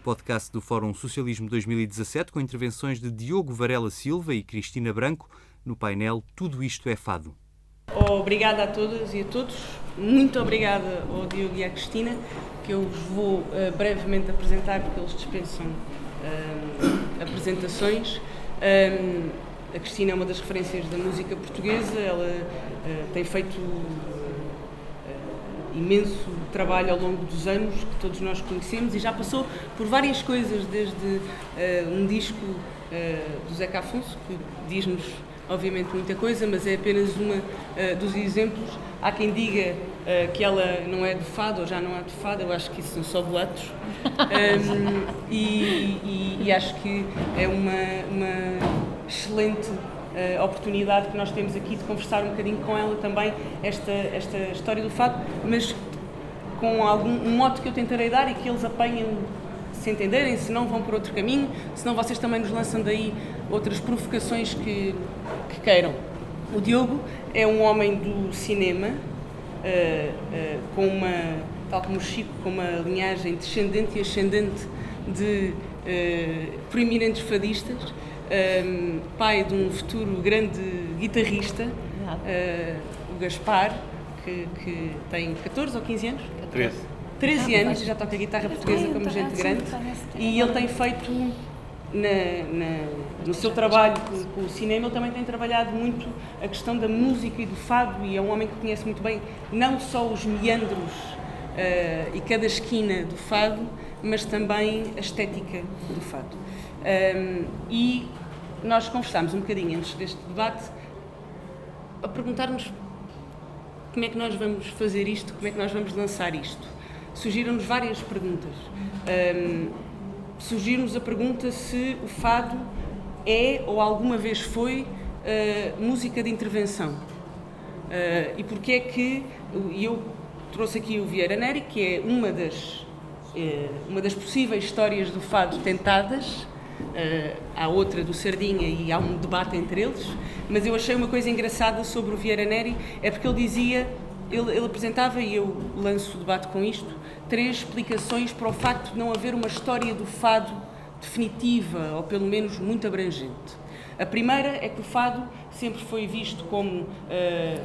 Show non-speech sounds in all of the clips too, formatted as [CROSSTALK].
podcast do Fórum Socialismo 2017 com intervenções de Diogo Varela Silva e Cristina Branco no painel Tudo Isto é Fado. Obrigada a todas e a todos. Muito obrigada ao Diogo e à Cristina, que eu vos vou uh, brevemente apresentar, porque eles dispensam uh, apresentações. Um, a Cristina é uma das referências da música portuguesa, ela uh, tem feito imenso trabalho ao longo dos anos que todos nós conhecemos e já passou por várias coisas, desde uh, um disco uh, do Zeca Afonso, que diz-nos obviamente muita coisa, mas é apenas uma uh, dos exemplos. Há quem diga que ela não é de fado ou já não é de fado, eu acho que isso são só boatos. [LAUGHS] Um, e, e, e, acho que é uma, uma excelente uh, oportunidade que nós temos aqui de conversar um bocadinho com ela também esta, esta história do fado, mas com algum um modo que eu tentarei dar e que eles apanhem se entenderem, se não vão por outro caminho, se não vocês também nos lançam daí outras provocações que, que queiram. O Diogo é um homem do cinema, uh, uh, com uma, tal como o Chico, com uma linhagem descendente e ascendente de uh, proeminentes fadistas, um, pai de um futuro grande guitarrista, uh, o Gaspar, que, que, tem 14 ou 15 anos? 13. 13 ah, anos, já toca guitarra portuguesa como gente grande. E ele tem feito, na, na, no seu trabalho com, com, o cinema, ele também tem trabalhado muito a questão da música e do fado, e é um homem que conhece muito bem não só os meandros uh, e cada esquina do fado, mas também a estética do fado. Um, e nós conversámos um bocadinho antes deste debate a perguntar-nos como é que nós vamos fazer isto, como é que nós vamos lançar isto. Surgiram-nos várias perguntas. Um, Surgiu-nos a pergunta se o fado é ou alguma vez foi uh, música de intervenção. Uh, e porque é que eu trouxe aqui o Vieira Neri, que é uma das, uh, uma das possíveis histórias do fado tentadas, há outra do Sardinha e há um debate entre eles, mas eu achei uma coisa engraçada sobre o Vieira Neri, é porque ele dizia, ele, ele apresentava, e eu lanço o debate com isto, três explicações para o facto de não haver uma história do fado definitiva, ou pelo menos muito abrangente. A primeira é que o fado sempre foi visto como uh,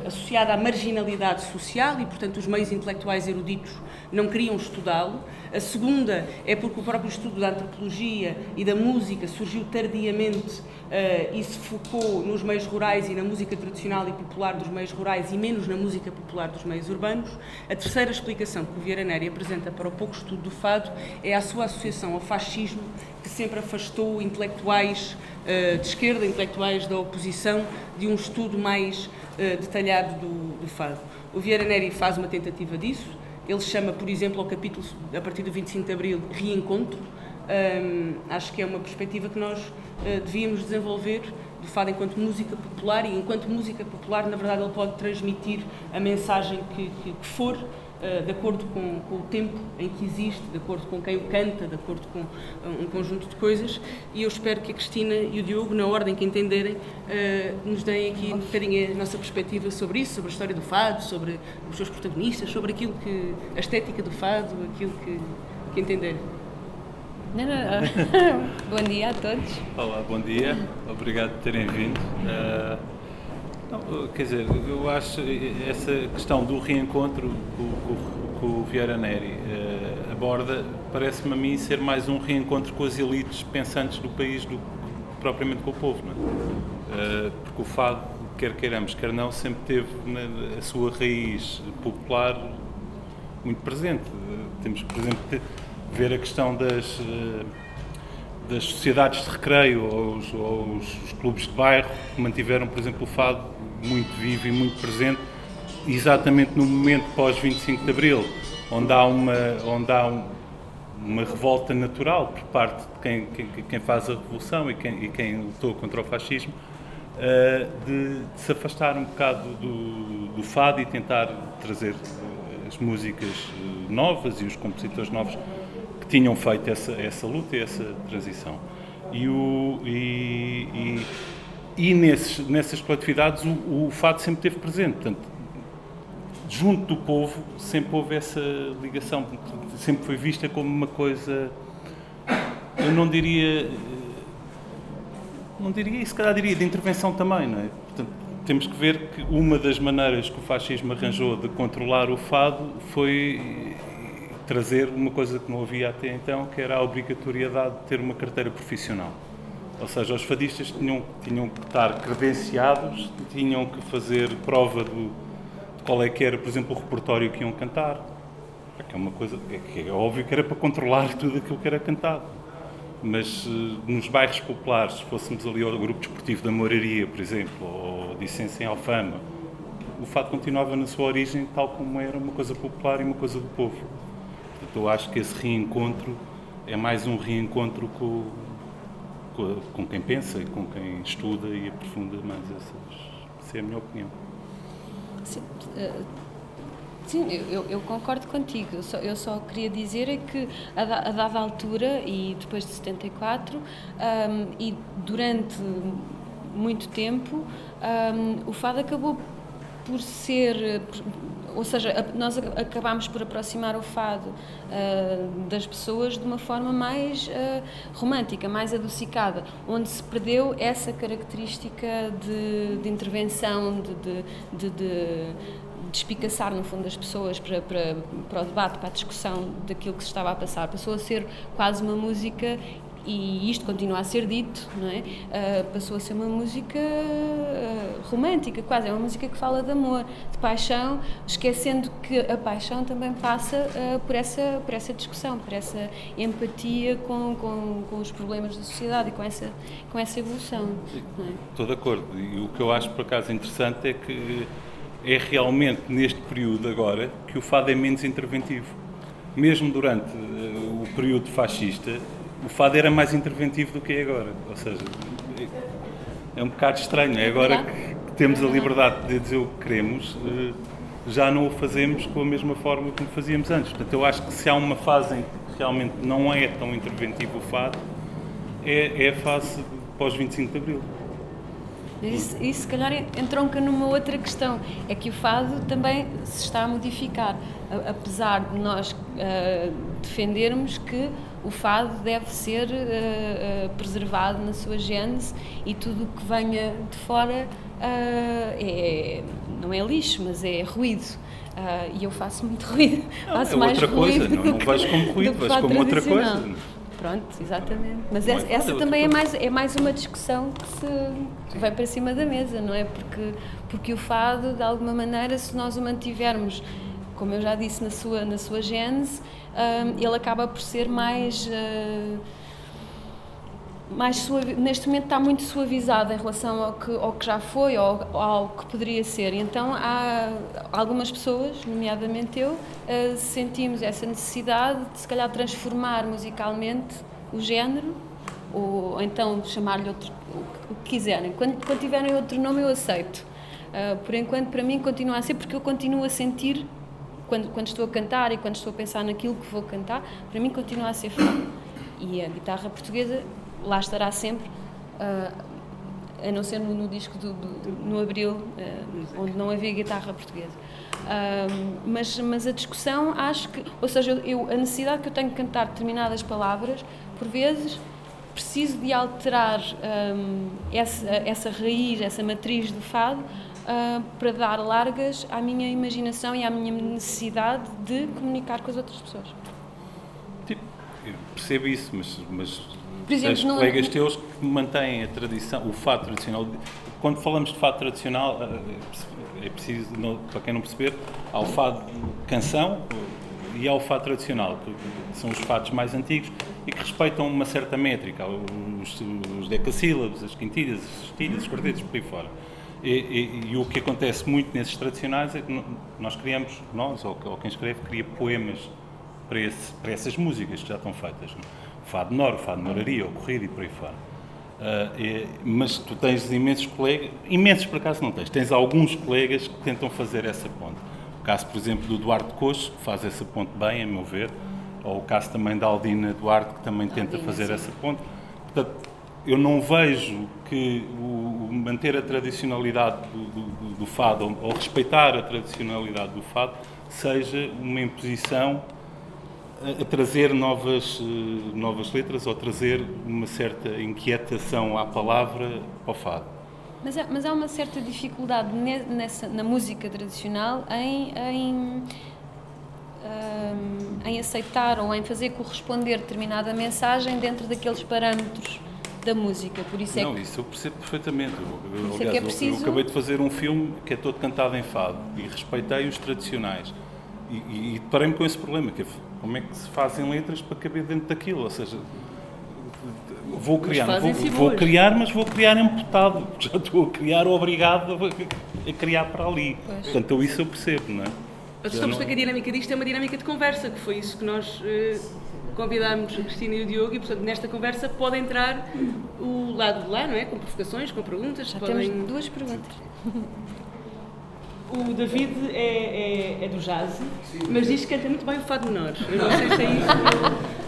associado à marginalidade social e, portanto, os meios intelectuais eruditos não queriam estudá-lo. A segunda é porque o próprio estudo da antropologia e da música surgiu tardiamente uh, e se focou nos meios rurais e na música tradicional e popular dos meios rurais e menos na música popular dos meios urbanos. A terceira explicação que o Vieira Neri apresenta para o pouco estudo do fado é a sua associação ao fascismo que sempre afastou intelectuais uh, de esquerda, intelectuais da oposição, de um estudo mais uh, detalhado do, do fado. O Vieira Neri faz uma tentativa disso, ele chama, por exemplo, ao capítulo, a partir do 25 de Abril, Reencontro. Um, acho que é uma perspectiva que nós uh, devíamos desenvolver do fado enquanto música popular e enquanto música popular, na verdade, ele pode transmitir a mensagem que, que, que for de acordo com, com, o tempo em que existe, de acordo com quem o canta, de acordo com uh, um conjunto de coisas. E eu espero que a Cristina e o Diogo, na ordem que entenderem, uh, nos deem aqui um bocadinho a nossa perspectiva sobre isso, sobre a história do fado, sobre os seus protagonistas, sobre aquilo que. a estética do fado, aquilo que, que entenderem. Não, não. [LAUGHS] bom dia a todos. Olá, bom dia. Obrigado por terem vindo. Uh quer dizer, eu acho essa questão do reencontro que o Vieira Neri uh, aborda, parece-me a mim ser mais um reencontro com as elites pensantes do país do que propriamente com o povo, não é? Uh, porque o fado, quer queiramos, quer não, sempre teve na, a sua raiz popular muito presente. Uh, temos, por exemplo, ver a questão das das sociedades de recreio ou os, ou os, clubes de bairro que mantiveram, por exemplo, o fado muito vivo e muito presente, exatamente no momento pós-25 de Abril, onde há uma, onde há um, uma revolta natural por parte de quem, quem, quem faz a revolução e quem, e quem, lutou contra o fascismo, uh, de, de, se afastar um bocado do, do fado e tentar trazer as músicas eh, novas e os compositores novos que tinham feito essa, essa luta e essa transição. E, o, e, e, e nesses, nessas coletividades o, o fado sempre esteve presente. Portanto, junto do povo sempre houve essa ligação, sempre foi vista como uma coisa eu não diria. Não diria isso, se calhar diria de intervenção também, não é? Portanto, temos que ver que uma das maneiras que o fascismo arranjou de controlar o fado foi trazer uma coisa que não havia até então, que era a obrigatoriedade de ter uma carteira profissional. Ou seja, os fadistas tinham, tinham que estar credenciados, tinham que fazer prova do, de qual é que era, por exemplo, o repertório que iam cantar. Que é uma coisa que é óbvio que era para controlar [LAUGHS] tudo aquilo que era cantado. Mas eh, nos bairros populares, se fôssemos ali ao grupo desportivo da Moraria, por exemplo, ou Essência em Alfama, o fado continuava na sua origem tal como era uma coisa popular e uma coisa do povo. Portanto, eu acho que esse reencontro é mais um reencontro com, com, quem pensa e com quem estuda e aprofunda mais essas. Essa é a minha opinião. Sim, uh, sim eu, eu, concordo contigo. Eu só, eu só, queria dizer é que a, a dada altura, e depois de 74, um, e durante muito tempo, um, o fado acabou por ser, ou seja, nós acabámos por aproximar o fado uh, das pessoas de uma forma mais uh, romântica, mais adocicada, onde se perdeu essa característica de, de intervenção, de, de, de, no fundo, as pessoas para, para, para o debate, para a discussão daquilo que se estava a passar. Passou a ser quase uma música e isto continua a ser dito, não é? Uh, passou a ser uma música uh, romântica, quase, é uma música que fala de amor, de paixão, esquecendo que a paixão também passa uh, por, essa, por essa discussão, por essa empatia com, com, com, os problemas da sociedade e com essa, com essa evolução. É? Estou de acordo, e o que eu acho por acaso interessante é que é realmente neste período agora que o fado é menos interventivo. Mesmo durante o período fascista, o fado era mais interventivo do que é agora. Ou seja, é um bocado estranho. É agora que temos a liberdade de dizer o que queremos, eh, já não o fazemos com a mesma forma como fazíamos antes. Portanto, eu acho que se há uma fase em que realmente não é tão interventivo o fado, é, é a fase pós 25 de Abril. Isso, isso, se calhar, entronca numa outra questão. É que o fado também se está a modificar. Apesar de nós uh, defendermos que o fado deve ser uh, uh, preservado na sua gênese e tudo o que venha de fora uh, é, não é lixo, mas é ruído. e eu faço muito [LAUGHS] ruído. Não, faço é mais outra ruído coisa, não, não vais como ruído, vais como outra coisa. Pronto, exatamente. Mas essa, essa também é mais, é mais uma discussão que se vai para cima da mesa, não é? Porque, porque o fado, de alguma maneira, se nós o mantivermos, como eu já disse, na sua, na sua gênese, ele acaba por ser mais. Uh, mais neste momento está muito suavizado em relação ao que, ao que já foi ou ao que poderia ser. Então há algumas pessoas, nomeadamente eu, uh, sentimos essa necessidade de se calhar transformar musicalmente o género ou então chamar-lhe outro o que quiserem. Quando, quando tiverem outro nome eu aceito. Uh, por enquanto para mim continua a ser porque eu continuo a sentir quando, quando estou a cantar e quando estou a pensar naquilo que vou cantar, para mim continua a ser fado. E a guitarra portuguesa lá estará sempre, uh, a não ser no, no disco do, do, no Abril, uh, onde não havia guitarra portuguesa. Uh, mas, mas a discussão, acho que, ou seja, eu, a necessidade que eu tenho de cantar determinadas palavras, por vezes preciso de alterar um, essa, essa raiz, essa matriz do fado, uh, para dar largas à minha imaginação e à minha necessidade de comunicar com as outras pessoas. Tipo, percebo isso, mas, mas Por exemplo, não, colegas teus que mantêm a tradição, o fado tradicional. Quando falamos de fado tradicional, ah, é preciso, para quem não perceber, há o fado canção e há o fado tradicional, que são os fados mais antigos e que respeitam uma certa métrica, os, os decassílabos, as quintilhas, as sextilhas, os quartetos, por aí fora. E, e, e, o que acontece muito nesses tradicionais é que nós criamos, nós ou, ou quem escreve, cria poemas para, esse, para, essas músicas que já estão feitas. Não? O fado Nor, o fado Moraria, o Corrido e por aí fora. Uh, e, mas tu tens imensos colegas, imensos por acaso não tens, tens alguns colegas que tentam fazer essa ponte. O caso, por exemplo, do Duarte Coxo, que faz essa ponte bem, a meu ver, ou o caso também da Aldina Duarte, que também tenta fazer sim. essa ponte. Portanto, eu não vejo que o, manter a tradicionalidade do, do, do, fado ou respeitar a tradicionalidade do fado seja uma imposição a, a trazer novas, uh, novas letras ou trazer uma certa inquietação à palavra ao fado. Mas, é, mas há uma certa dificuldade nessa, na música tradicional em, em, um, em aceitar ou em fazer corresponder determinada mensagem dentro daqueles parâmetros da música. Por isso é não, que... isso eu percebo perfeitamente. Eu, aliás, é, é preciso... eu, eu, acabei de fazer um filme que é todo cantado em fado e respeitei os tradicionais. E, e, e deparei-me com esse problema, que é como é que se fazem letras para caber dentro daquilo, ou seja, vou criar, vou, vou, criar, mas vou criar emputado, [LAUGHS] já estou a criar obrigado a, criar para ali. Pois. Portanto, eu isso eu percebo, não é? Mas estamos não... que a dinâmica disto é uma dinâmica de conversa, que foi isso que nós uh, convidámos a Cristina e o Diogo, e portanto nesta conversa pode entrar o lado de lá, não é? Com provocações, com perguntas. Já podem... temos duas perguntas. [LAUGHS] O David é, é, é do jazz, mas diz que canta muito bem o fado menor. Eu não sei se é isso. [LAUGHS]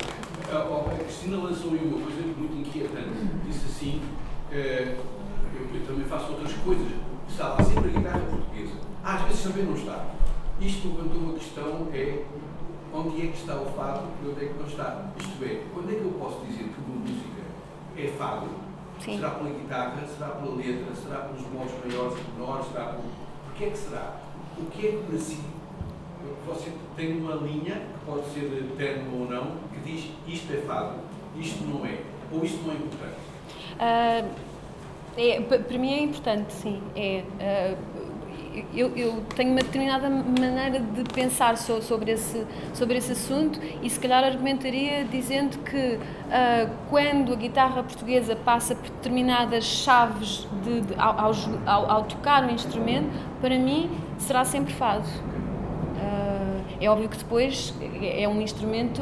A Cristina lançou aí uma coisa muito inquietante. Disse assim: eh, eu, eu, também faço outras coisas. Está lá sempre a guitarra portuguesa. Às vezes também não está. Isto levantou uma questão: é onde é que está o fado e onde é que não está? Isto é, quando é que eu posso dizer que uma música é fado? Sim. Será pela guitarra? Será pela letra? Será pelos modos maiores e menores? Será por... Porquê é que será? O que é que para si você tem uma linha, que pode ser terno ou não, que diz isto é fado, isto não é, ou isto não é importante? Uh, é, para mim é importante, sim. É, uh, eu, eu, tenho uma determinada maneira de pensar so, sobre, esse, sobre esse assunto e se calhar argumentaria dizendo que uh, quando a guitarra portuguesa passa por determinadas chaves de, de, ao, ao, ao, tocar o instrumento, para mim será sempre fado. É óbvio que depois é um instrumento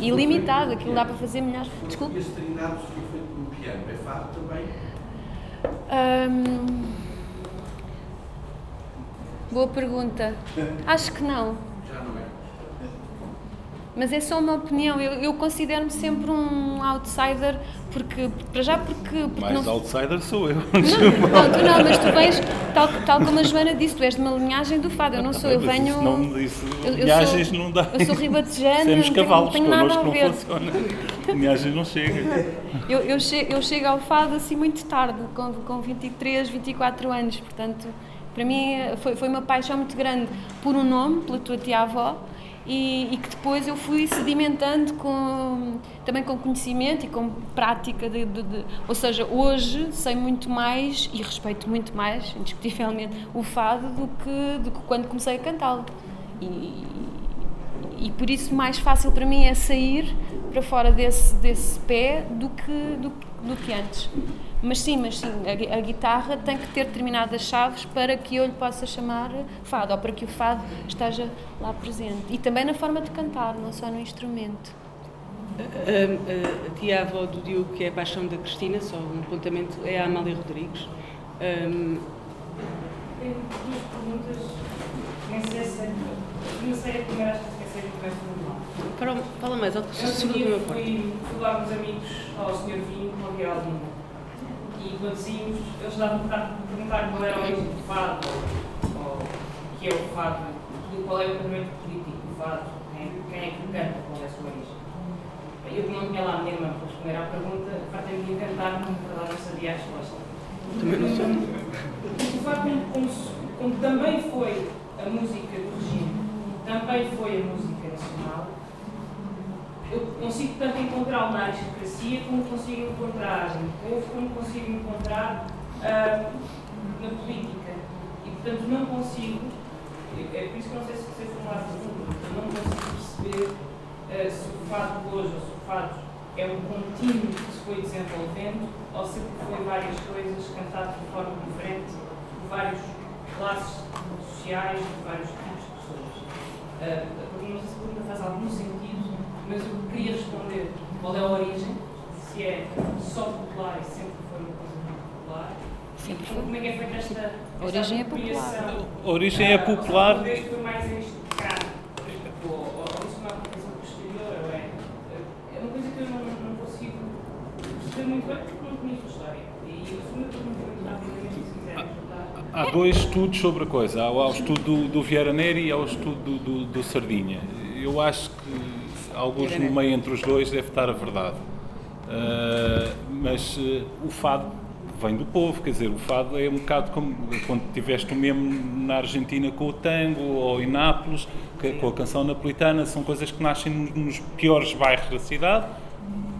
ilimitado, aquilo dá para fazer milhares. Desculpe. E esse treinado foi feito no piano, é fado também? Hum, boa pergunta. Acho que não. Já não é. Mas é só uma opinião. Eu, eu considero-me sempre um outsider porque, para já porque... porque Mais não... outsider sou eu. Não, não, tu não, mas tu vens, tal, tal como a Joana disse, tu és de uma linhagem do fado, eu não sou, eu venho... Não me disse, linhagens sou, não dá. Eu sou ribatejana, Temos cavalos, tenho, tenho nada a ver. não funciona. Linhagem não chega. Eu, eu, chego, eu chego ao fado assim muito tarde, com, com 23, 24 anos, portanto, para mim foi, foi uma paixão muito grande por um nome, pela tua tia-avó, e, e, que depois eu fui sedimentando com, também com conhecimento e com prática. De, de, de, ou seja, hoje sei muito mais e respeito muito mais, indiscutivelmente, o fado do que, do que quando comecei a cantá-lo. E, e por isso mais fácil para mim é sair para fora desse, desse pé do que, do, do que antes. Mas sim, mas sim, a, a, guitarra tem que ter determinadas chaves para que eu lhe possa chamar fado, ou para que o fado esteja lá presente. E também na forma de cantar, não só no instrumento. A, a, a tia-avó do Diogo, que é a paixão da Cristina, só um apontamento, é a Amália Rodrigues. Um... Tenho duas perguntas, nem sei se não sei a primeira, acho que esqueci a primeira Fala, fala mais alto, sobre o meu fui, fui lá com os amigos ao Sr. Vinho, ao Guilherme e quando saímos, eles davam para perguntar qual era o origem do fado, ou o que é o fado, qual é o movimento político do fado, né? quem é que canta, qual é a sua origem. Eu não tinha lá a minha irmã para responder à pergunta, fartei-me de inventar, me não sabia a resposta. Também não sei. O fado, como, como também foi a música do regime, também foi a música eu consigo tanto encontrar na aristocracia como consigo encontrar no povo, como consigo encontrar uh, na política. E, portanto, não consigo, é por isso que não sei se você formular a pergunta, não consigo perceber uh, se o fado hoje ou se o fado é um contínuo que se foi desenvolvendo ou se foi várias coisas cantadas de forma diferente por várias classes sociais, por vários tipos de pessoas. Uh, a pergunta faz algum sentido mas eu queria responder qual é a origem, se é só popular e sempre foi uma coisa muito popular. Sempre foi. Como é que é feita esta, a origem é popular. A origem é popular. Talvez foi mais instigado, ou, ou, isso é uma aplicação posterior, ou é, é uma coisa que eu não, não consigo perceber muito bem porque não conheço a história. E a segunda pergunta, muito rapidamente, se quiser ajudar. Há dois estudos sobre a coisa. Há o estudo do, do Vieira Neri e há o estudo do, do, do Sardinha eu eu acho que alguns no meio entre os dois deve estar a verdade. Uh, mas uh, o fado vem do povo, quer dizer, o fado é um bocado como quando tiveste o mesmo na Argentina com o tango ou em Nápoles, com a canção napolitana, são coisas que nascem nos piores bairros da cidade,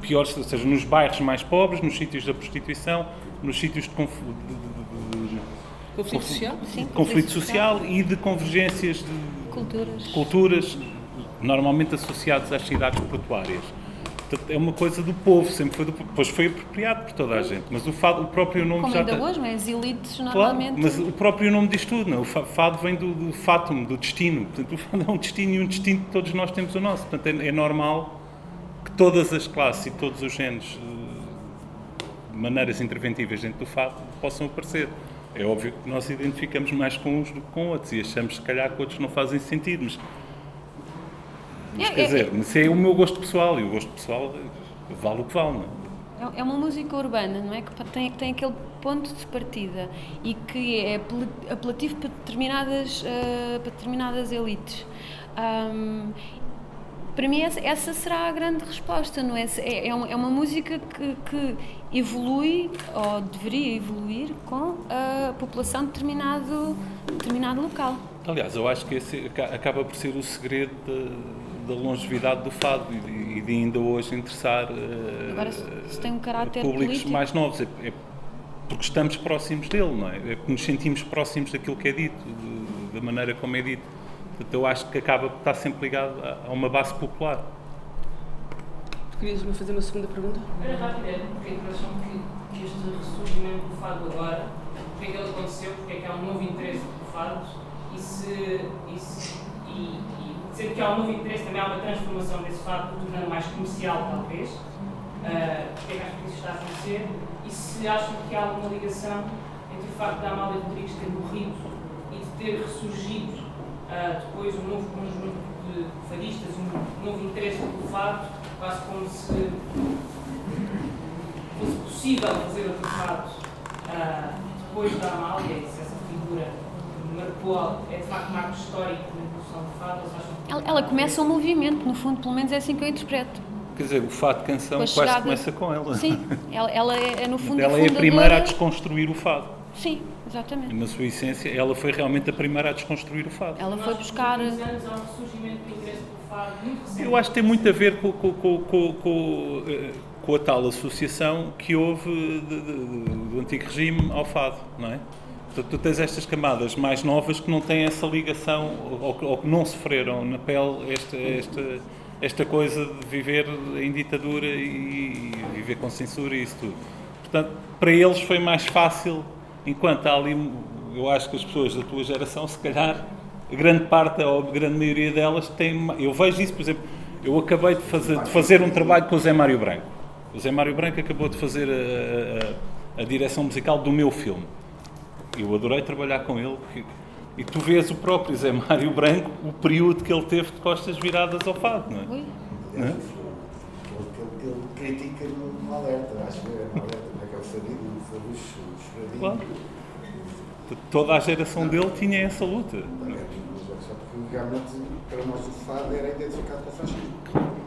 piores, ou seja, nos bairros mais pobres, nos sítios da prostituição, nos sítios de, conf... de, de, de conflito social, Sim, conflito social e de convergências de culturas, culturas normalmente associadas às cidades portuárias é uma coisa do povo, sempre foi do povo. Depois foi apropriado por toda a gente, mas o fado, o próprio nome Como já ainda tem... hoje, mas as elites normalmente... Claro, mas o próprio nome diz tudo, não? É? o fado vem do, do fatum, do destino. Portanto, o fado é um destino e um destino que todos nós temos o nosso. Portanto, é, é normal que todas as classes e todos os géneros de maneiras interventivas dentro do fado possam aparecer. É óbvio que nós identificamos mais com uns do que com outros e achamos, se calhar, que outros não fazem sentido, mas mas, quer dizer, isso é o meu gosto pessoal e o gosto pessoal vale o que vale, não é? É uma música urbana, não é? Que tem, tem aquele ponto de partida e que é apelativo para determinadas, uh, para determinadas elites. Um, para mim, essa, essa, será a grande resposta, não é? É, é, uma, é uma música que, que, evolui, ou deveria evoluir, com a população de determinado, determinado local. Aliás, eu acho que esse acaba por ser o segredo de da longevidade do fado e de, ainda hoje interessar uh, Agora, se tem um caráter públicos político. mais novos. É, é, porque estamos próximos dele, não é? É porque nos sentimos próximos daquilo que é dito, de, da maneira como é dito. Portanto, eu acho que acaba por estar sempre ligado a, a uma base popular. Querias-me fazer uma segunda pergunta? Era rápido, é porque a impressão que, que este ressurgimento do fado agora, porque é que ele aconteceu, porque é que há um novo interesse por fados e se, e, se, e, sendo que há um novo interesse, também há uma transformação desse fato, tornando mais comercial, talvez. Uh, porque é que acham que isso está a acontecer? E se acham que há alguma ligação entre o facto da Amália Rodrigues ter morrido e de ter ressurgido uh, depois um novo conjunto de fadistas, um novo interesse pelo fado, quase como se fosse possível fazer outro fado uh, depois da Amália, e se essa figura marcou, é de facto marco histórico ela, ela começa um movimento, no fundo, pelo menos é assim que eu interpreto. Quer dizer, o fado de canção quase chegada... começa com ela. Sim, ela, ela é, é, no fundo Ela a é a primeira a desconstruir o fado. Sim, exatamente. Na sua essência, ela foi realmente a primeira a desconstruir o fado. Ela foi buscar. Eu acho que tem muito a ver com, com, com, com, eh, com a tal associação que houve de, de, de, do antigo regime ao fado, não é? Portanto, tu tens estas camadas mais novas que não têm essa ligação ou, ou que não sofreram na pele esta, esta, esta coisa de viver em ditadura e, e viver com censura e isso tudo. Portanto, para eles foi mais fácil, enquanto há ali, eu acho que as pessoas da tua geração, se calhar, grande parte ou grande maioria delas tem. Eu vejo isso, por exemplo, eu acabei de fazer, de fazer um trabalho com o Zé Mário Branco. O Zé Mário Branco acabou de fazer a, a, a direção musical do meu filme eu adorei trabalhar com ele. Porque, e tu vês o próprio Zé Mário Branco, o período que ele teve de costas viradas ao fado, não é? Ui. Não é? Ele, ele critica no alerta, acho que é no alerta, como é que é o Fadido, o. Claro. Toda a geração dele tinha essa luta. Só porque realmente para nós o fado era identificado com o fascismo.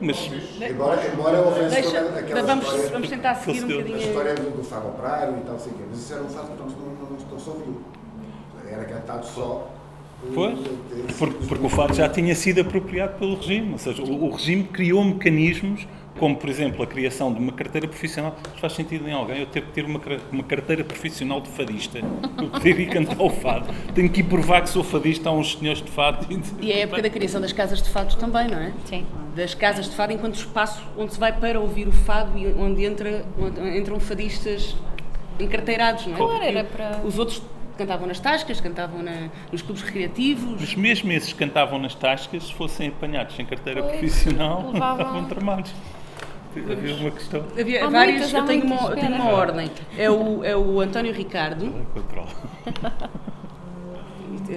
Mas, embora, embora houvesse Deixa, aquela vamos, história, vamos tentar seguir um bocadinho. A história do, do operário e tal, assim, mas isso era um fado que não, não, se ouviu. Era cantado só Pois, porque, porque o fado já tinha sido apropriado pelo regime, ou seja, o, o, regime criou mecanismos, como por exemplo a criação de uma carteira profissional. Faz sentido em alguém eu ter que ter uma, uma carteira profissional de fadista, eu poder ir cantar o fado. Tenho que ir provar que sou fadista a uns senhores de fado. E é a época da criação das casas de fado também, não é? Sim. Das casas de fado enquanto espaço onde se vai para ouvir o fado e onde, entra, onde entram fadistas encarteirados, não é? Claro, era para... Os outros cantavam nas tascas, cantavam na, nos clubes recreativos. Mas mesmo esses que cantavam nas tascas, se fossem apanhados sem carteira pois, profissional, estavam tramados. Havia uma questão. Havia há vários, muitas, eu tenho uma, tenho uma ordem. É o, é o António Ricardo. Controle. [LAUGHS]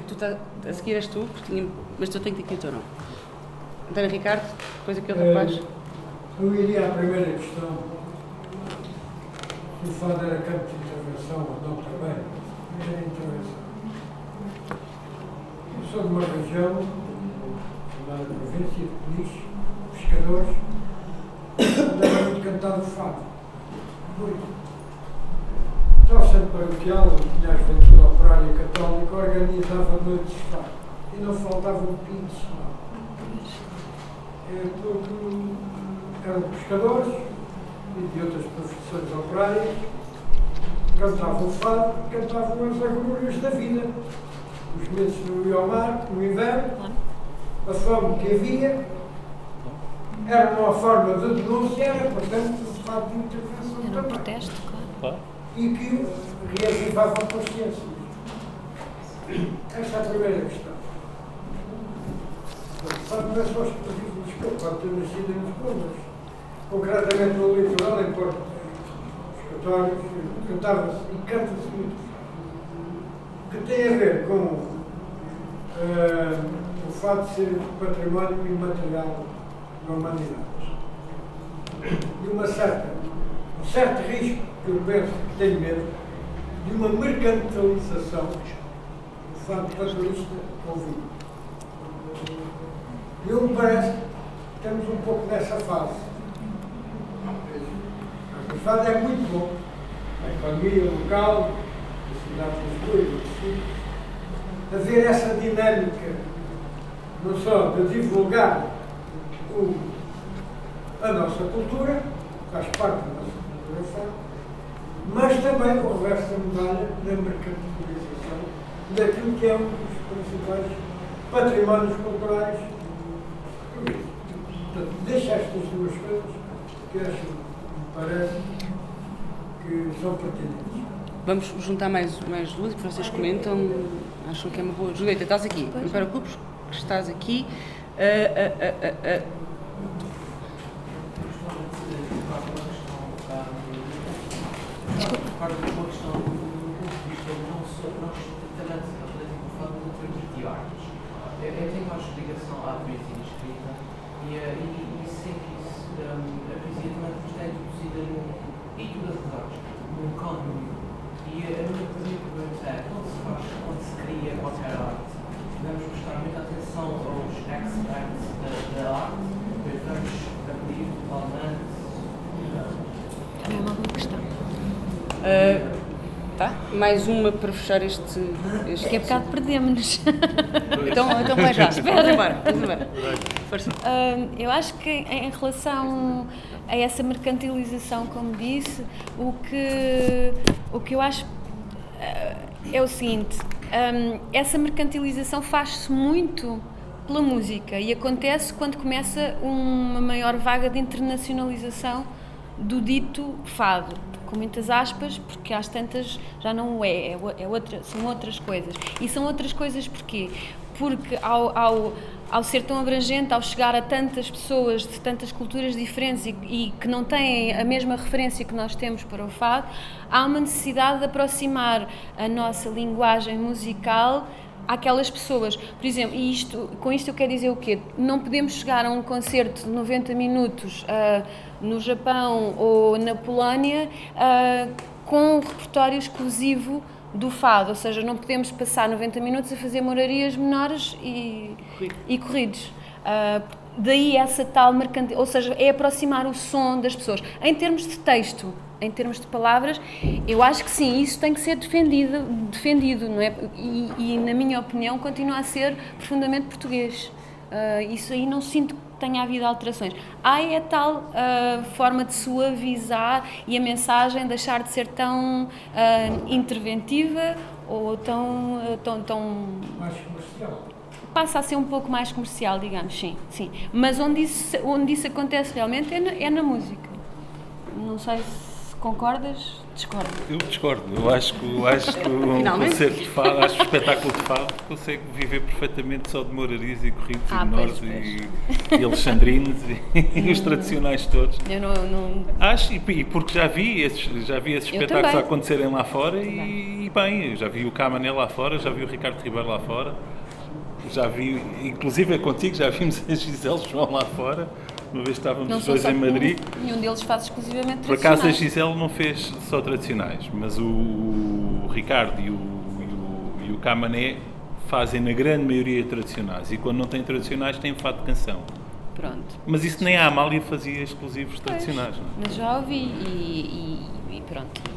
tu tá, a seguir és tu, tinha, mas tu tenho que ter aqui o teu nome. António Ricardo, depois aquele rapaz. Eu iria à primeira questão. Se o fado era campo de intervenção ou não também é interessante. Eu sou de uma região lá da província, de Peniche, pescadores, onde era muito cantado o fado. Muito. Então, centro paroquial, tinha a Juventude Operária Católica, organizava noites de fado. E não faltava um pinto de. É porque eram pescadores e de outras profissões operárias, cantavam o fado, cantavam as agruras da vida. Os meses no rio mar, no inverno, a fome que havia, era uma forma de denúncia, era, portanto, um fado de intervenção Era um também. protesto, claro. E que reavivava a consciência. Essa é a primeira questão. Pode não é só exclusivo de Lisboa, pode ter nascido em Lisboa, mas concretamente no litoral, em Porto, os escritórios, cantava-se e canta-se muito. Que tem a ver com eh, o fato de ser património imaterial da humanidade. E uma certa, um certo risco, eu penso que tenho medo, de uma mercantilização do fato patrulhista ouvido. E eu me parece que estamos um pouco nessa fase. O fado é muito bom. A economia local, a cidade outros sítios. Haver essa dinâmica, não só de divulgar o, a nossa cultura, faz parte da nossa cultura fado, mas também o reverso da medalha da mercantilização daquilo que é um dos principais patrimónios culturais. Portanto, deixa estas duas coisas que acho, me parece, que são pertinentes. Vamos juntar mais, mais duas que vocês comentam. Acham que é uma boa. Julieta, estás aqui. Não te preocupes, que estás aqui. Ah, ah, ah, ah, ah. Concordo com a questão do ponto de vista não só nós trabalhamos relativamente com o fato de termos de artes. Eu, eu tenho mais ligação à poesia escrita e, eh, e, e isso, um, a poesia também está introduzida no, e as artes, num cânone. E a minha pergunta é, quando se faz, quando se cria qualquer arte, devemos prestar muita atenção aos aspects da, da arte, devemos abrir totalmente Também é uma boa questão. Ah, tá? Mais uma para fechar este. este Daqui a bocado perdemos-nos. Então, então vai já. Vamos embora. Vamos embora. Hum, eu acho que em relação a essa mercantilização, como disse, o que, o que eu acho eh, é o seguinte: hum, essa mercantilização faz-se muito pela música e acontece quando começa uma maior vaga de internacionalização do dito fado, com muitas aspas, porque às tantas já não o é, é, é outra, são outras coisas. E são outras coisas porquê? Porque ao, ao, ao ser tão abrangente, ao chegar a tantas pessoas de tantas culturas diferentes e, e que não têm a mesma referência que nós temos para o fado, há uma necessidade de aproximar a nossa linguagem musical àquelas pessoas. Por exemplo, e isto, com isto eu quero dizer o quê? Não podemos chegar a um concerto de 90 minutos ah, no Japão ou na Polónia ah, com um repertório exclusivo do fado, ou seja, não podemos passar 90 minutos a fazer morarias menores e, e corridos. Ah, daí essa tal mercantil, ou seja, é aproximar o som das pessoas. Em termos de texto, em termos de palavras, eu acho que sim, isso tem que ser defendido, defendido não é? E, e, na minha opinião, continua a ser profundamente português. Ah, isso aí não sinto tenha havido alterações. Há é tal ah, forma de suavizar e a mensagem deixar de ser tão ah, interventiva ou tão, ah, tão, tão Mais comercial. passa a ser um pouco mais comercial, digamos, sim, sim. Mas onde isso, onde isso acontece realmente é na, é na música. Não sei se concordas, discordo. Eu discordo. Eu acho que, eu acho que um concerto de fado, acho que o espetáculo de fado consegue viver perfeitamente só de morarias e corridos Ah, e menores pois, e, e alexandrinos e, e os tradicionais todos. Eu não, não Acho, e, e porque já vi esses, já vi esses espetáculos acontecerem lá fora e, bem, já vi o Camané lá fora, já vi o Ricardo Ribeiro lá fora, já vi, inclusive é contigo, já vimos a Gisele João lá fora, uma vez estávamos os dois em Madrid. Nenhum deles faz exclusivamente Por acaso a. Gisele não fez só tradicionais, mas o, Ricardo e o, e o, e o Camané fazem na grande maioria tradicionais e quando não têm tradicionais têm fado de canção. Pronto. Mas isso nem a Amália fazia exclusivos tradicionais, não é? Mas já ouvi e, e, e pronto.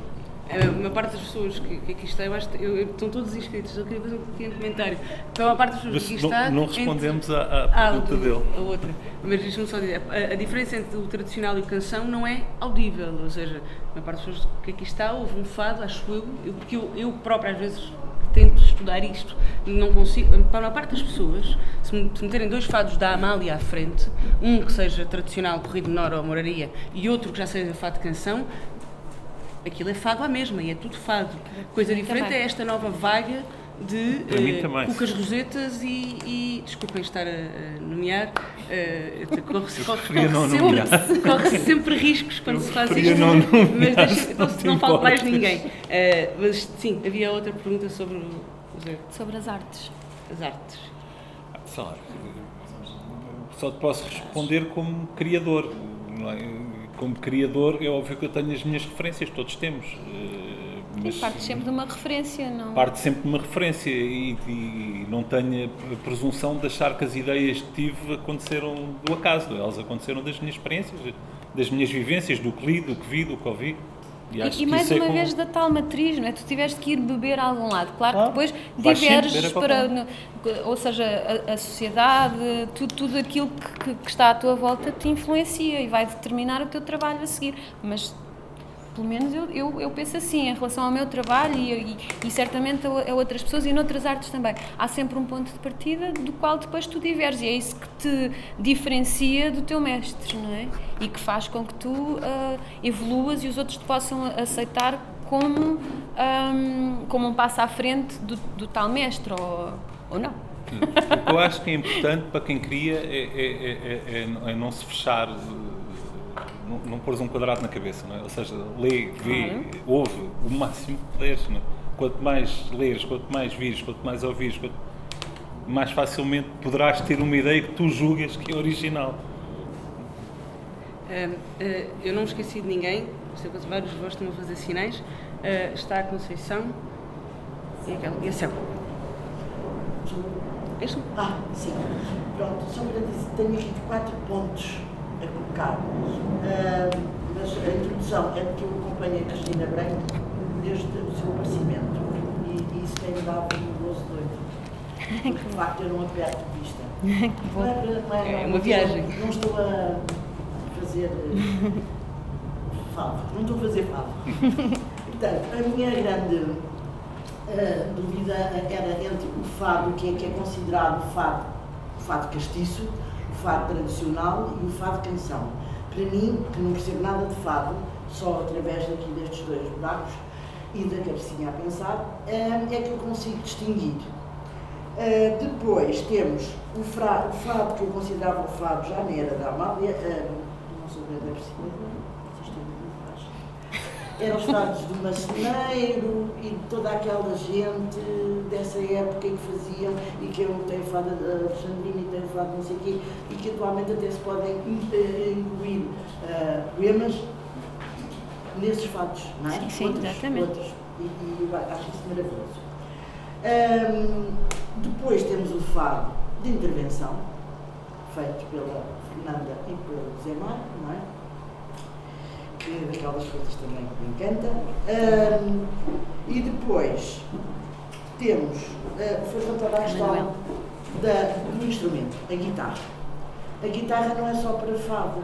A maior parte das pessoas que, que aqui está, eu acho que eu, eu, estão todos inscritos. Eu queria fazer um pequeno comentário. Então, a maior parte das pessoas que aqui não, está. não respondemos entre... à, à Ah, pergunta dele. A outra. Mas deixa-me só dizer: a, a diferença entre o tradicional e o canção não é audível. Ou seja, a maior parte das pessoas que aqui está ouve um fado, acho eu, eu porque eu, eu própria às vezes tento estudar isto, não consigo. Para a parte das pessoas, se meterem dois fados da Amália à frente, um que seja tradicional, corrido menor ou moraria, e outro que já seja fado de canção, aquilo é fado à mesma e é tudo fado. Coisa diferente Também. é esta nova vaga de também. cucas rosetas e, e desculpem estar a, nomear, eh, [LAUGHS] corre-se corre, corre corre sempre riscos quando se faz isto, não nomear, mas deixa, não não falo mais ninguém. Eh, mas sim, havia outra pergunta sobre Sobre as artes. as artes. Lá, só te posso responder como criador. Como criador, é óbvio que eu tenho as minhas referências, todos temos. eh, Mas Parte sempre de uma referência, não? parte sempre de uma referência e, e não tenho a presunção de achar que as ideias que tive aconteceram do acaso. Elas aconteceram das minhas experiências, das minhas vivências, do que li, do que vi, do que ouvi. E, e que mais é uma com- vez da tal matriz, não é? Tu tiveste que ir beber a algum lado. Claro, Claro. que depois diverges para. no- ou seja, a, a sociedade, tudo, tudo aquilo que, que- que está à tua volta te influencia e vai determinar o teu trabalho a seguir. Mas. Pelo menos eu, eu, eu penso assim, em relação ao meu trabalho e, e, e certamente a, a outras pessoas e noutras artes também. Há sempre um ponto de partida do qual depois tu diverges e é isso que te diferencia do teu mestre, não é? E que faz com que tu ah, evoluas e os outros te possam aceitar como, ahm, como um passo à frente do, do tal mestre, ou, ou não. O que eu acho que é importante para quem cria é, é- é- é- é não se fechar, não, não pôres um quadrado na cabeça, não é? ou seja, lê, vê, ouve o máximo que puderes. Não é? Quanto mais leres, quanto mais vires, quanto mais ouvires, quanto mais facilmente poderás ter uma ideia que tu julgas que é original. Ah, eu não me esqueci de ninguém, sei que vários de vós estão a fazer sinais. Ah, está a Conceição e, aquela, e a Céu. Este? Ah, sim. Pronto, só para dizer, tenho aqui quatro pontos a colocar. Ah, mas a introdução é porque eu acompanho a Cristina Branco desde o seu aparecimento. E, e isso tem-me dado um gozo doido. Porque, de facto, eu não a perco de vista. [LAUGHS] Não é, não É não uma viagem. Não estou a fazer eh, favo. Não estou a fazer favo. [LAUGHS] Portanto, a minha grande a dúvida era entre o fado, que é, que é considerado o fado, fado castiço, fado tradicional e o fado canção. Para mim, que não percebo nada de fado, só através daqui destes dois buracos e da cabecinha a pensar, eh, é que eu consigo distinguir. Eh, depois temos o, fado que eu considerava o fado já nem era da Amália, eh, não sou têm muito mais eram os fados do maceneiro e de toda aquela gente dessa época que faziam e que eu tenho fado de Alexandrina e tenho fado de não sei o quê e que atualmente até se podem eh, incluir eh, poemas nesses fados, não é? Sim, sim, outros, exatamente. outros. E, e acho isso maravilhoso. Ahm, depois temos o fado de intervenção, feito pela Fernanda e pelo Zé Mar, não é? que é daquelas coisas também que me encanta. Ahm, e depois temos, ah, foi contada a questão Manuel. da, do instrumento, a guitarra. A guitarra não é só para fado,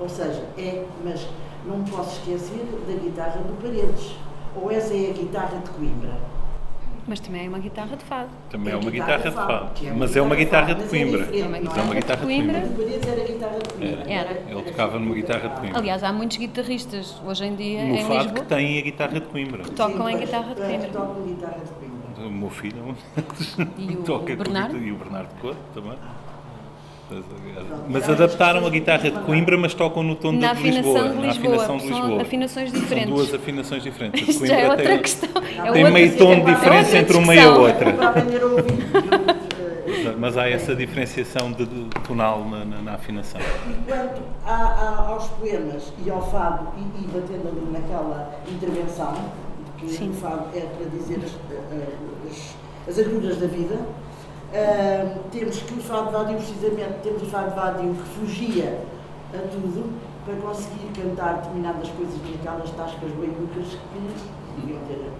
ou seja, é, mas não posso esquecer da guitarra do Paredes. Ou essa é a guitarra de Coimbra. Mas também é uma guitarra de fado. Também é a uma guitarra de fado, mas é uma guitarra de Coimbra. É uma não Mas é uma guitarra de Coimbra. Era a guitarra de Coimbra. Era. Ele tocava numa guitarra de Coimbra. Aliás, há muitos guitarristas hoje em dia No em fado Lisboa que tem a guitarra de Coimbra. que tocam Sim, em pois, guitarra de eh, Coimbra. Tocam guitarra de Coimbra. O meu filho é um E o [LAUGHS] toca com Bernardo? e o Bernardo Couto também. Mas, adaptaram a guitarra de Coimbra, mas tocam no tom Na de Lisboa. afinação de Na Lisboa. afinação de São Lisboa. afinações São diferentes. duas afinações diferentes. Isto [LAUGHS] é Coimbra outra tem, questão. É tem meio tom de é outra diferença entre uma e a outra. Mas há essa diferenciação de, de tonal na, na- na afinação. E quanto a- a- aos poemas e ao fado, e, e batendo ali naquela intervenção, Sim. o fado é para dizer as, as, as agruras da vida, Uh, temos que o fado vadio, precisamente, temos o fado vadio que fugia a tudo para conseguir cantar determinadas coisas naquelas tascas beiucas que deviam ter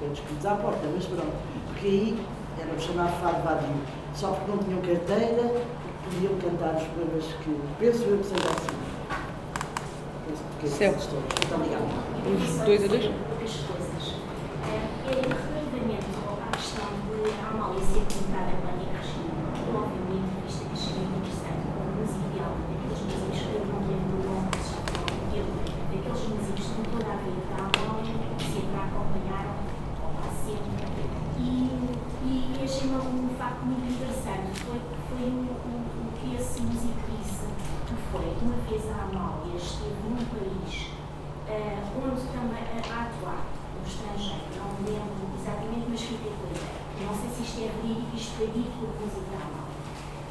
quantos quilos à porta, mas pronto, porque aí era chamado fado vadio, só porque não tinham carteira, podiam cantar os poemas que penso eu que seja assim. Penso que é Certo. Muito obrigada. Dois a dois? poucas coisas. É, relativamente à questão de a Amália ser pintada pela Maria Regina, eu obviamente isto que achei muito interessante, com a música ideal, daqueles músicos que eu não lembro do nome, que já falam dele, daqueles músicos que toda a vida da Amália sempre a acompanharam, ou lá sempre, e, e achei um, um facto muito interessante, foi, foi o, o, o que esse músico disse, que foi, uma vez a Amália esteve num país eh, onde também a a atuar no estrangeiro, não me lembro exatamente, mas fiquei com a ideia. Não sei se isto é verídico, isto foi dito por música alemã.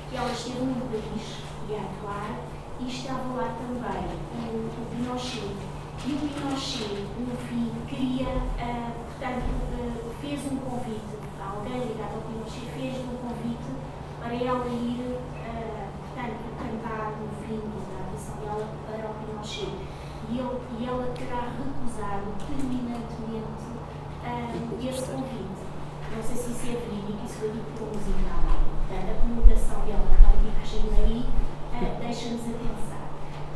Que ela esteve num país e a atuar e estava lá também o, o Pinochet. E o Pinochet, no fim, queria, eh, portanto, eh, fez um convite, alguém ligado ao Pinochet fez um convite para ela ir, eh, portanto, cantar no fim da atuação dela para o Pinochet e, ele, e ela terá recusado terminantemente ah, esse convite. Não sei se isso é verídico, isso foi dito pela musical. Portanto, a comunicação dela com a Maria Regina aí ah, deixa-nos a pensar.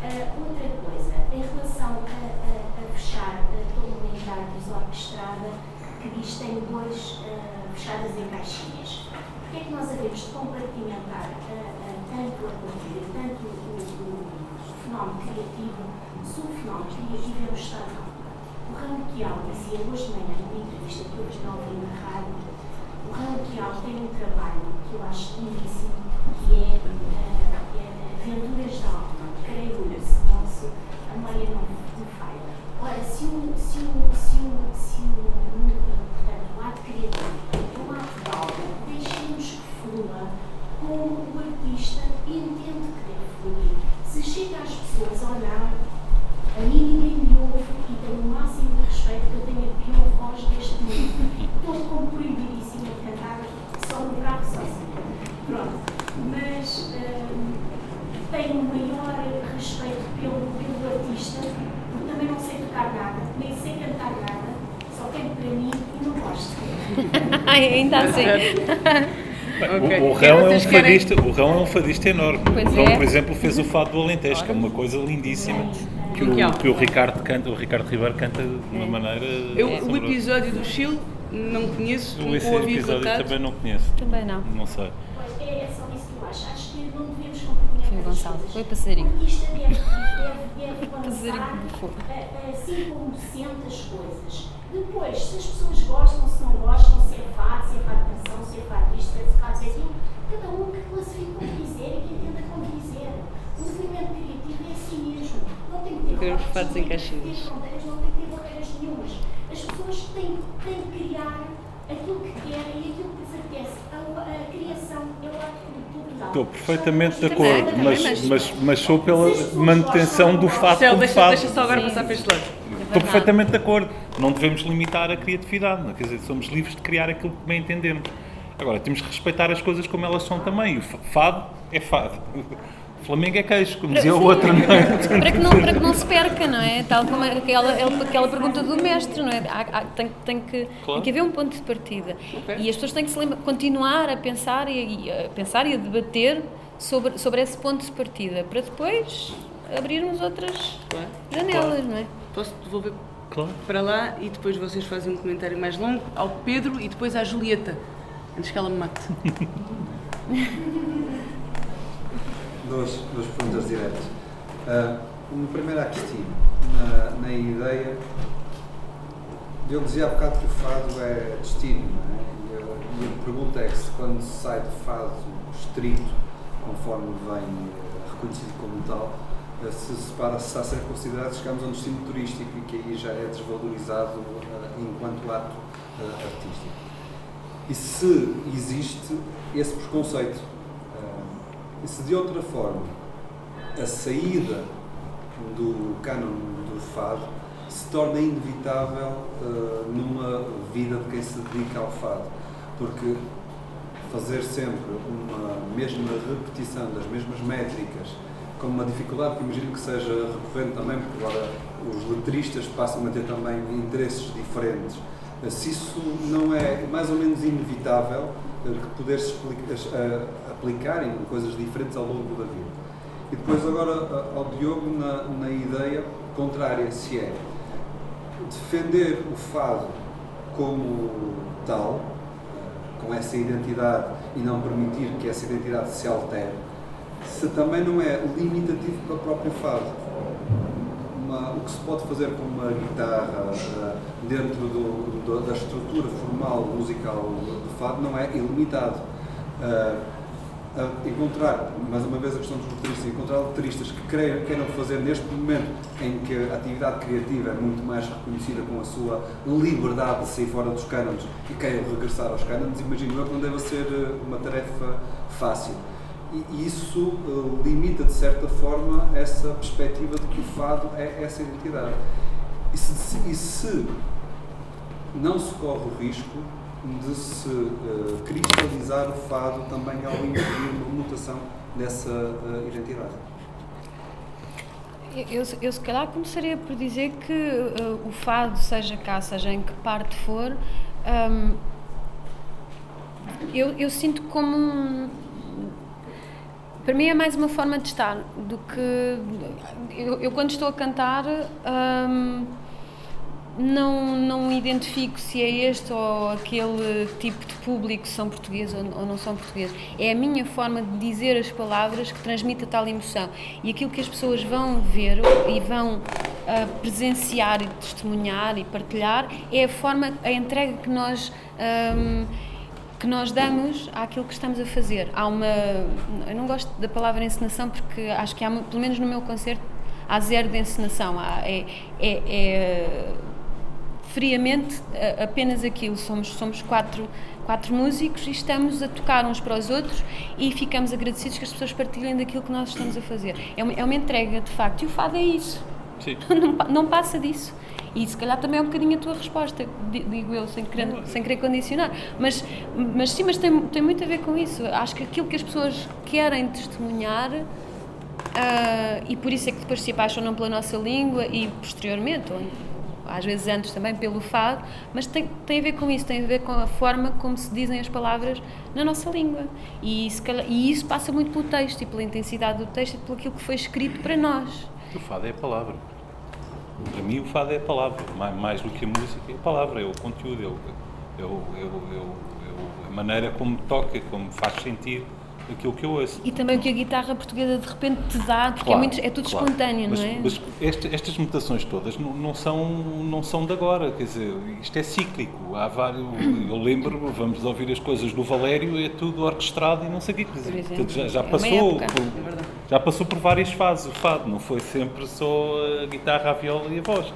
Ah, outra coisa, em relação a, a, a fechar ah, toda uma entidade desorquestrada que diz que tem ah, fechadas em caixinhas. Porquê é que nós havemos de compartimentar ah, tanto a cultura, tanto o, o, o fenómeno criativo, se o fenómeno criativo é um estado de alma? O Ranquial dizia hoje de manhã, numa entrevista que eu não ouvi na rádio, o Ranquial tem um trabalho que eu acho lindíssimo, que é, eh, é Aventuras da Alma, creio eu, se a memória não se o, se o, se o, portanto, o ato criativo é um ato de alma, deixemos que flua como o artista entende que deve fluir. Se chega às pessoas ou não, a mim ninguém me ouve e tenho o máximo de respeito que eu tenho a pior voz deste mundo. Estou como proibidíssima de cantar só no carro sozinha. Pronto. Mas hum, tenho o maior respeito pelo, pelo artista, porque também não sei tocar nada, nem sei cantar nada, só canto para mim e não gosto. Ainda assim. [LAUGHS] Ok. O, o Rão é um querem- fadista, o Rão é um fadista enorme. Pois o Rão, é. por exemplo, fez o fado do Alentejo, que é uma coisa lindíssima. Que o, que o Ricardo canta, o Ricardo Ribeiro canta de uma maneira. Eu, o episódio do Chile não conheço, esse o ouvi episódio relatado. também não conheço. Também não. Não sei. Pois, é só isso que eu acho. Acho que não devemos compartilhar Foi Gonçalo, foi passarinho. O artista deve, deve, deve [LAUGHS] Passarinho assim como sente as coisas. Depois, se as pessoas gostam, se não gostam, se é fado, se é fado de canção, se é fado disto, se é fado daquilo, cada um que classifique como quiser e que entenda como quiser. O movimento criativo é assim mesmo. Não tem que ter fados não tem em que ter fronteiras, não tem que ter barreiras nenhumas. As pessoas têm, têm que criar aquilo que querem e aquilo que lhes apetece. A, a criação é o ato. Estou perfeitamente de acordo, mas, mas- mas, sou pela manutenção do fato Céu, como deixa, deixa só agora passar para este lado. Estou perfeitamente de acordo. Não devemos limitar a criatividade, não é? quer dizer, somos livres de criar aquilo que bem entendemos. Agora, temos que respeitar as coisas como elas são também. O fa- fado é fado. O Flamengo é queijo, como dizia o outro, não é? [LAUGHS] para que não, para que não se perca, não é? Tal como aquela, aquela pergunta do mestre, não é? Há- há- tem, tem que, tem que haver um ponto de partida. E as pessoas têm que se lembrar, continuar a pensar e, a pensar e a debater sobre, sobre esse ponto de partida, para depois abrirmos outras Claro. janelas, não é? Posso devolver Claro. para lá e depois vocês fazem um comentário mais longo ao Pedro e depois à Julieta, antes que ela me mate. [LAUGHS] Duas, duas perguntas diretas. Ah, uma primeira à Cristina, na, na ideia. Eu dizia há bocado que o fado é destino, não é? E a, pergunta é que se quando se sai do fado estrito, conforme vem eh, reconhecido como tal, se, se, para, a ser considerado, chegamos a um destino turístico e que aí já é desvalorizado eh, enquanto ato eh, artístico. E se existe esse preconceito, eh, e se de outra forma a saída do cânon do fado se torna inevitável eh, numa vida de quem se dedica ao fado, porque fazer sempre uma mesma repetição das mesmas métricas, com uma dificuldade que imagino que seja recorrente também, porque agora os letristas passam a ter também interesses diferentes. Se isso não é mais ou menos inevitável, que poder-se aplicar em coisas diferentes ao longo da vida. E depois agora ao Diogo na, na ideia contrária, se é defender o fado como tal, com essa identidade e não permitir que essa identidade se altere, se também não é limitativo para o próprio fado. Uma, o que se pode fazer com uma guitarra uh, dentro do, do, da estrutura formal musical do fado não é ilimitado. Uh, encontrar, mais uma vez a questão dos letristas, encontrar letristas que queiram, queiram fazer neste momento em que a atividade criativa é muito mais reconhecida com a sua liberdade de sair fora dos cânones e queiram regressar aos cânones, imagino eu que não deve ser eh, uma tarefa fácil. E, isso uh, limita, de certa forma, essa perspectiva de que o fado é essa identidade. E se, e se não se corre o risco de se uh, cristalizar o fado também ao incluir uma mutação dessa uh, identidade. Eu, eu, se calhar começaria por dizer que o fado, seja cá, seja em que parte for, um, eu, eu sinto como um, para mim é mais uma forma de estar do que eu, eu quando estou a cantar um, não, não identifico se é este ou aquele tipo de público, se são portugueses ou, ou não são portugueses. É a minha forma de dizer as palavras que transmite a tal emoção. E aquilo que as pessoas vão ver e vão uh, presenciar e testemunhar e partilhar é a forma, a entrega que nós. Um, que nós damos àquilo que estamos a fazer. Há uma. Eu não gosto da palavra encenação porque acho que há, pelo menos no meu concerto, há zero de encenação. Há, é, é, é friamente apenas aquilo. Somos, somos quatro, quatro músicos e estamos a tocar uns para os outros e ficamos agradecidos que as pessoas partilhem daquilo que nós estamos a fazer. É uma, é uma entrega, de facto, e o fado é isso. Sim. [LAUGHS] Não, não passa disso. E se calhar também é um bocadinho a tua resposta, digo eu, sem querer, sem querer condicionar. Mas, mas sim, mas tem, tem muito a ver com isso. Acho que aquilo que as pessoas querem testemunhar, uh, e por isso é que depois se apaixonam pela nossa língua e posteriormente, ou às vezes antes também pelo fado, mas tem, tem a ver com isso, tem a ver com a forma como se dizem as palavras na nossa língua. E, calhar, e isso passa muito pelo texto e pela intensidade do texto e pelo aquilo que foi escrito para nós. O fado é a palavra. Para mim, o fado é a palavra. Mais, mais do que a música, é a palavra, é o conteúdo, é, o, é, o, é, o, é a maneira como toca, como faz sentir aquilo que eu ouço. E também o que a guitarra portuguesa de repente te dá, porque é claro, é, muito, é tudo claro. espontâneo, mas, não é? Mas este, estas mutações todas não, não, são, não são de agora, quer dizer, isto é cíclico. Há vários, eu lembro, vamos ouvir as coisas do Valério, é tudo orquestrado e não sei o quê. Quer dizer, exemplo, já, já é passou, por, é já passou por várias fases o fado, não foi sempre só a guitarra, a viola e a voz.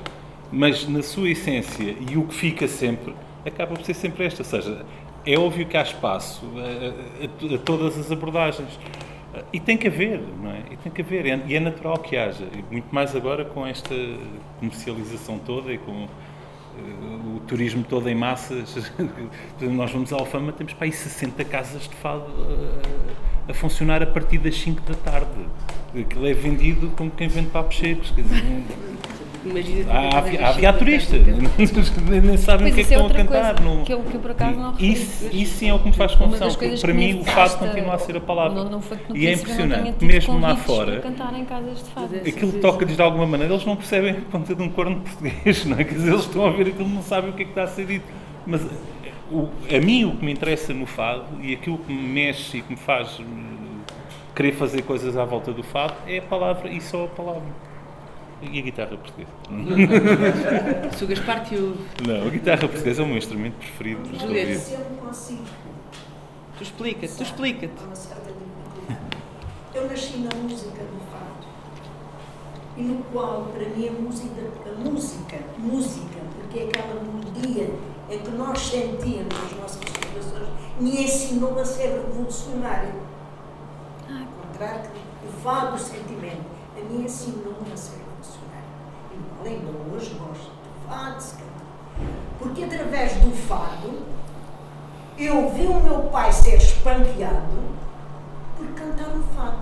Mas na sua essência, e o que fica sempre, acaba por ser sempre esta, ou seja, é óbvio que há espaço a, a, a, todas as abordagens. E tem que haver, não é? E tem que haver. E é natural que haja. E muito mais agora com esta comercialização toda e com uh, o turismo todo em massas. [LAUGHS] Nós vamos à Alfama, temos para aí 60 casas de fado uh, a funcionar a partir das 5 da tarde. Aquilo é vendido como quem vende papos secos. Quer dizer, Imagina há, há, havia turistas, [LAUGHS] nem sabem o que é que é estão a cantar. No... Que, eu, que eu por acaso não isso, isso sim é o que me faz confusão. Para mim, o fado continua a ser a palavra. Não, não e é impressionante, mesmo lá fora, aquilo toca-lhes de alguma maneira, eles não percebem a ponta de um corno português, não é? Quer dizer, eles estão a ver aquilo, não sabem o que é que está a ser dito. Mas o, a mim, o que me interessa no fado e aquilo que me mexe e que me faz hum, querer fazer coisas à volta do fado é a palavra e só a palavra. E a guitarra portuguesa? Se [LAUGHS] o Gaspar te ouve. Não, a guitarra portuguesa é o meu instrumento preferido. Eu não consigo. Tu explica-te, tu explica-te. Eu nasci na música do fado. E no qual, para mim, a música, a música, música, porque é aquela melodia em que nós sentimos as nossas situações, me ensinou a ser revolucionário. Ao contrário, o fado, o sentimento, a mim ensinou-me a ser ainda hoje gosto do fado, se Porque através do fado eu vi o meu pai ser espanqueado por cantar o fado.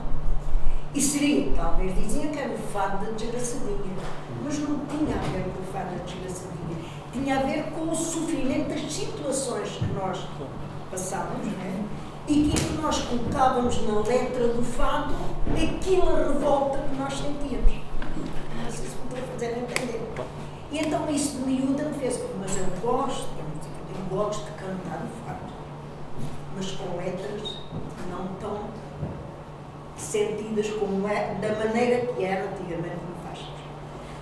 E seria, talvez diziam que era o fado da desgraçadinha, mas não tinha a ver com o fado da desgraçadinha. Tinha a ver com o sofrimento das situações que nós passávamos, né? e que nós colocávamos na letra do fado aquela revolta que nós sentíamos. Entender. E então isso de miúda me fez, mas eu gosto eu gosto de cantar fado, mas com letras não tão sentidas como é, da maneira que era antigamente no fascismo.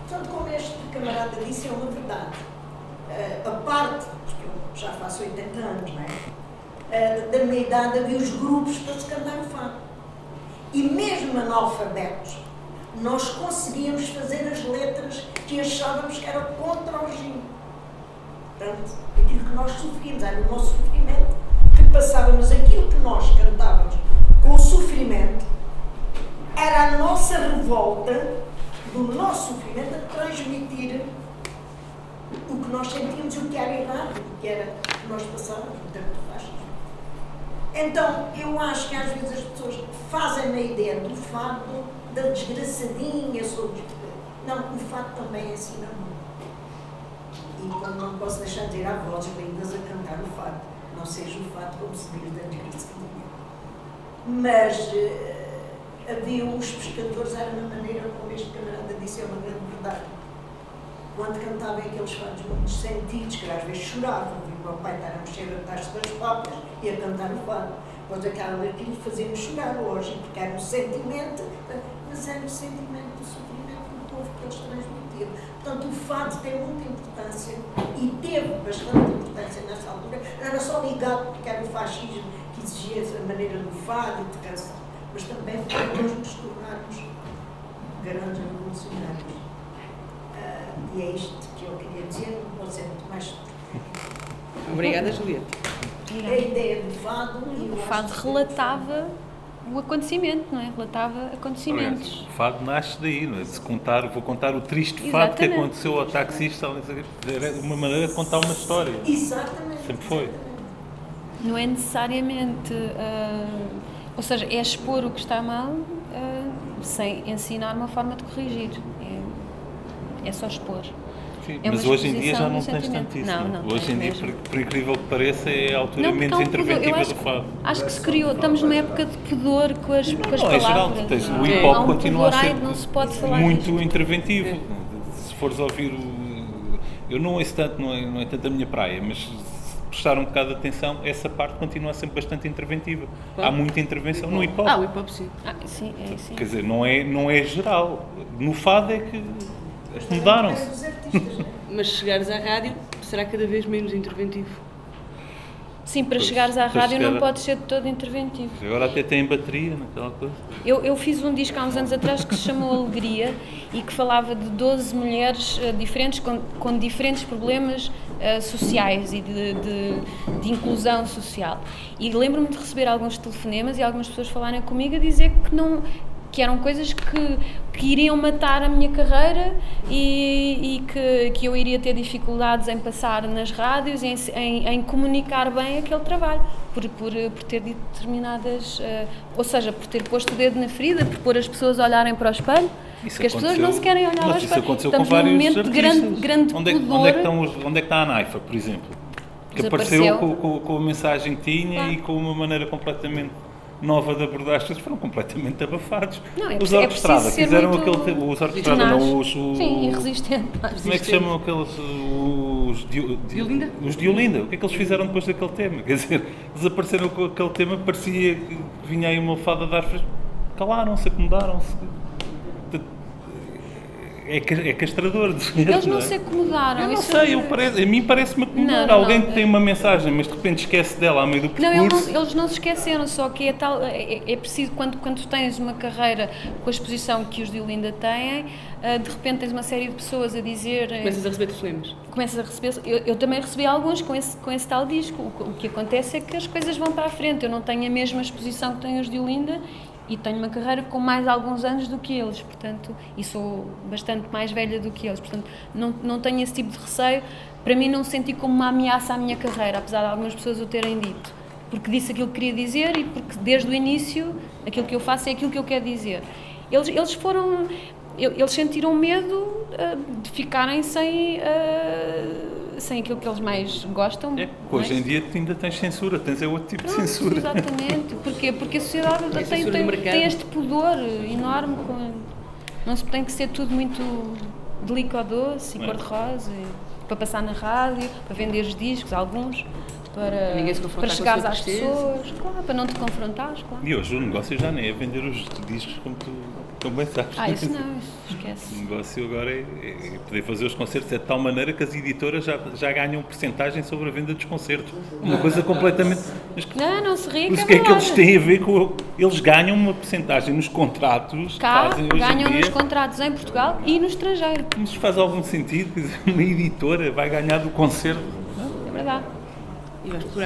Portanto, como este camarada disse, é uma verdade. Uh, a parte, porque eu já faço 80 anos, não é? uh, da minha idade havia os grupos para se cantar o fado. E mesmo analfabetos, nós conseguíamos fazer as letras que achávamos que eram contra o regime. Portanto, aquilo que nós sofríamos, era o nosso sofrimento, que passávamos aquilo que nós cantávamos com o sofrimento, era a nossa revolta do nosso sofrimento a transmitir o que nós sentíamos, o que era errado, o que era que nós passávamos fascismo. Então, eu acho que às vezes as pessoas fazem a ideia do fado da desgraçadinha sobre. Não, o fado também ensina muito. E como não posso deixar de dizer, há vozes lindas a cantar o fado. Não seja o fado como se diz da desgraçadinha. Mas uh, havia os pescadores, era uma maneira como este camarada disse, é uma grande verdade. Quando cantavam aqueles fados muito sentidos, que às vezes choravam, o meu pai estar a mexer a taxa das papas e a cantar o fado. Pois aquilo fazia-me chorar hoje, porque era um sentimento, mas era o sentimento do sofrimento do povo que eles transmitiam. Portanto, o fado tem muita importância e teve bastante importância nessa altura. Não era só ligado porque era o fascismo que exigia a maneira do fado e de canção, mas também para nós nos tornarmos grandes revolucionários. Uh, e é isto que eu queria dizer, não pode ser muito mais Obrigada, Julieta. A ideia do fado. O fado relatava o acontecimento, não é? Relatava acontecimentos. O fado nasce daí, não é? Se contar, vou contar o triste fato que aconteceu ao taxista, era uma maneira de contar uma história. Exatamente. Sempre foi. Não é necessariamente. Uh, ou seja, é expor o que está mal uh, sem ensinar uma forma de corrigir. É, é só expor. Sim, é mas hoje em dia já não tens tanto isso. Não, não, hoje em dia, por, por, incrível que pareça, é a altura não, menos interventiva do fado. Acho que se criou, estamos numa época de pudor com as, com as não, palavras. É geral, tens, o hip hop continua a ser se muito interventivo. É. Se fores ouvir o. Eu não ouço tanto, não é, não é tanto a minha praia, mas se prestar um bocado de atenção, essa parte continua sempre bastante interventiva. Há muita intervenção no hip hop. Ah, o hip hop sim. Ah, sim, é, sim. Quer dizer, não é, não é geral. No fado é que mudaram-se. Mas chegares à rádio será cada vez menos interventivo. Sim, para pois, chegares à rádio chegar não pode ser de todo interventivo. Agora até tem bateria naquela coisa. Eu, eu fiz um disco há uns anos atrás que se chamou Alegria e que falava de 12 mulheres uh, diferentes com, com diferentes problemas uh, sociais e de, de, de, inclusão social. E lembro-me de receber alguns telefonemas e algumas pessoas falarem comigo a dizer que não que eram coisas que, que iriam matar a minha carreira e, e que, que eu iria ter dificuldades em passar nas rádios e em, em, em comunicar bem aquele trabalho, por, por, por ter determinadas. Uh, ou seja, por ter posto o dedo na ferida, por pôr as pessoas a olharem para o espelho. Isso porque as pessoas não se querem olhar ao espelho. aconteceu Estamos com vários momento artistas. de grande, grande onde, é, pudor. onde, é que estão os, onde é que está a Naifa, por exemplo? Que apareceu com, com, com, a mensagem que tinha e com uma maneira completamente nova de abordagem, foram completamente abafados. Não, é, os é Orquestrada fizeram aquele tempo, os Orquestrada não, os, os Sim, resistente. Como é que chamam aqueles os de, de, Olinda? Os de Olinda. O que é que eles fizeram depois daquele tema? Quer dizer, desapareceram com aquele tema, parecia que vinha aí uma fada de ar calaram-se, acomodaram-se é, é castrador. Eles não, não é? se acomodaram. Eu não sei, eu é- parece, a mim parece-me acomodar. Não, Alguém não, que tem uma mensagem, mas de repente esquece dela ao meio do percurso. Não, eles não, eles não se esqueceram, só que é, tal, é, é, preciso, quando, quando tens uma carreira com a exposição que os de Olinda têm, uh, de repente tens uma série de pessoas a dizer... Eh, Começas a receber telefonemas. Começas a receber... Eu, eu, também recebi alguns com esse, com esse tal disco. O, o que acontece é que as coisas vão para a frente. Eu não tenho a mesma exposição que têm os de Olinda e tenho uma carreira com mais alguns anos do que eles, portanto, e sou bastante mais velha do que eles, portanto, não, não tenho esse tipo de receio. Para mim, não senti como uma ameaça à minha carreira, apesar de algumas pessoas o terem dito, porque disse aquilo que queria dizer e porque desde o início aquilo que eu faço é aquilo que eu quero dizer. Eles, eles foram, eles sentiram medo uh, de ficarem sem. Uh, sem aquilo que eles mais gostam. É, hoje em dia ainda tens censura, tens é outro tipo Pronto, de censura. Exatamente. Porquê? Porque a sociedade é tem, tem, tem, este pudor enorme. Com, não se tem que ser tudo muito delicado-doce e é. cor-de-rosa para passar na rádio, para vender os discos, alguns para, para chegares às pessoas, claro, para não te confrontares, claro. E hoje o negócio já nem é vender os discos como tu, sabes. Ah, isso não, esquece. O negócio agora é, é, poder fazer os concertos é de tal maneira que as editoras já, já ganham porcentagem sobre a venda dos concertos. Uma coisa completamente... Não, não se ri, Mas o que é que eles têm a ver com... Eles ganham uma porcentagem nos contratos Cá, fazem hoje ganham nos contratos em Portugal e no estrangeiro. Mas faz algum sentido? [LAUGHS] Uma editora vai ganhar do concerto? É verdade. E vais procurar